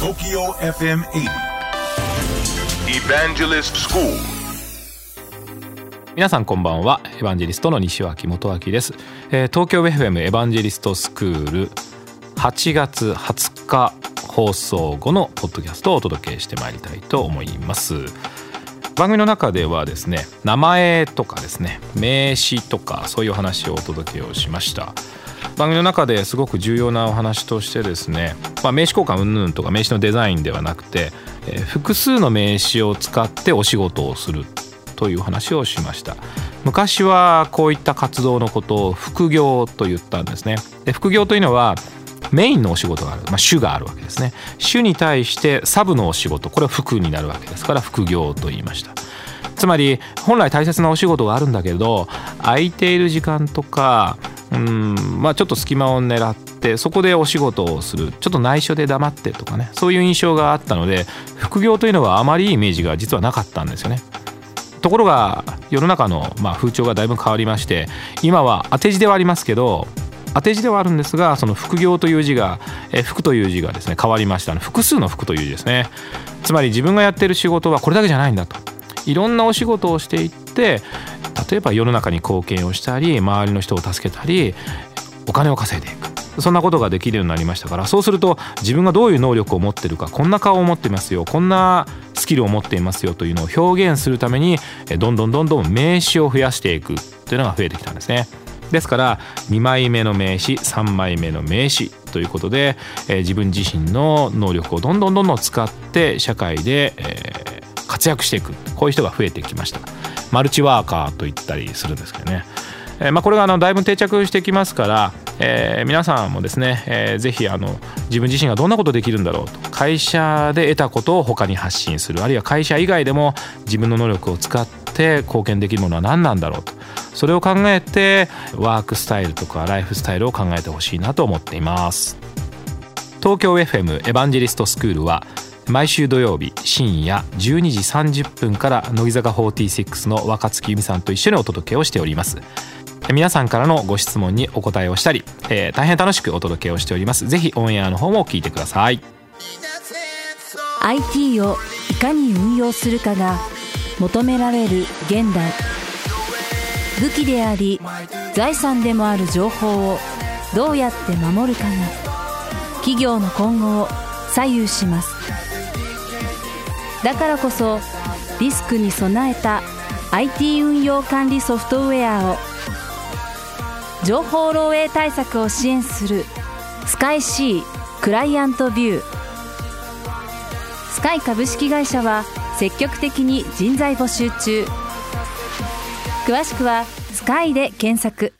TOKYO FM 80 Evangelist School. 皆さんこんばんは。エヴァンジェリストの西脇元明です、えー東京 FM エヴァンジェリストスクール8月20日放送後のポッドキャストをお届けしてまいりたいと思います番組の中ではですね名前とかですね名詞とかそういう話をお届けをしました。番組の中ですごく重要なお話としてですね、まあ、名詞交換云々とか名詞のデザインではなくて、えー複数の名詞を使ってお仕事をするという話をしました。昔はこういった活動のことを副業と言ったんですね。で副業というのはメインのお仕事がある、まあ、主があるわけですね。主に対してサブのお仕事。これは副になるわけですから副業と言いました。つまり本来大切なお仕事があるんだけど空いている時間とかうんまあちょっと隙間を狙ってそこでお仕事をする。ちょっと内緒で黙ってとかね。そういう印象があったので副業というのはあまりイメージが実はなかったんですよね。ところが世の中のまあ風潮がだいぶ変わりまして今は当て字ではありますけど当て字ではあるんですがその副業という字がえ副という字がですね変わりました複数の副という字ですね。つまり自分がやってる仕事はこれだけじゃないんだと。いろんなお仕事をしていって例えば世の中に貢献をしたり周りの人を助けたりお金を稼いでいく。そんなことができるようになりましたからそうすると自分がどういう能力を持ってるかこんな顔を持っていますよこんなスキルを持っていますよというのを表現するためにどんどんどんどん名詞を増やしていくというのが増えてきたんですね。ですから2枚目の名詞3枚目の名詞ということで、えー自分自身の能力をどんどんどんどん使って社会で、えー活躍していく。こういう人が増えてきました。マルチワーカーと言ったりするんですけどね、えーまあ、これがあのだいぶ定着してきますから、え皆さんもですね、えーぜひあの自分自身がどんなことできるんだろうと。会社で得たことを他に発信する。あるいは会社以外でも自分の能力を使って貢献できるものは何なんだろうと。それを考えてワークスタイルとかライフスタイルを考えてほしいなと思っています。東京 FM エヴァンジェリストスクールは毎週土曜日深夜12時30分から乃木坂46の若月由美さんと一緒にお届けをしております。皆さんからのご質問にお答えをしたり、えー大変楽しくお届けをしております。ぜひオンエアの方も聞いてください。IT をいかに運用するかが求められる現代。武器であり財産でもある情報をどうやって守るかが企業の今後を左右します。だからこそリスクに備えた IT 運用管理ソフトウェアを情報漏洩対策を支援するスカイ C クライアントビュー。スカイ株式会社は積極的に人材募集中。詳しくは「スカイで検索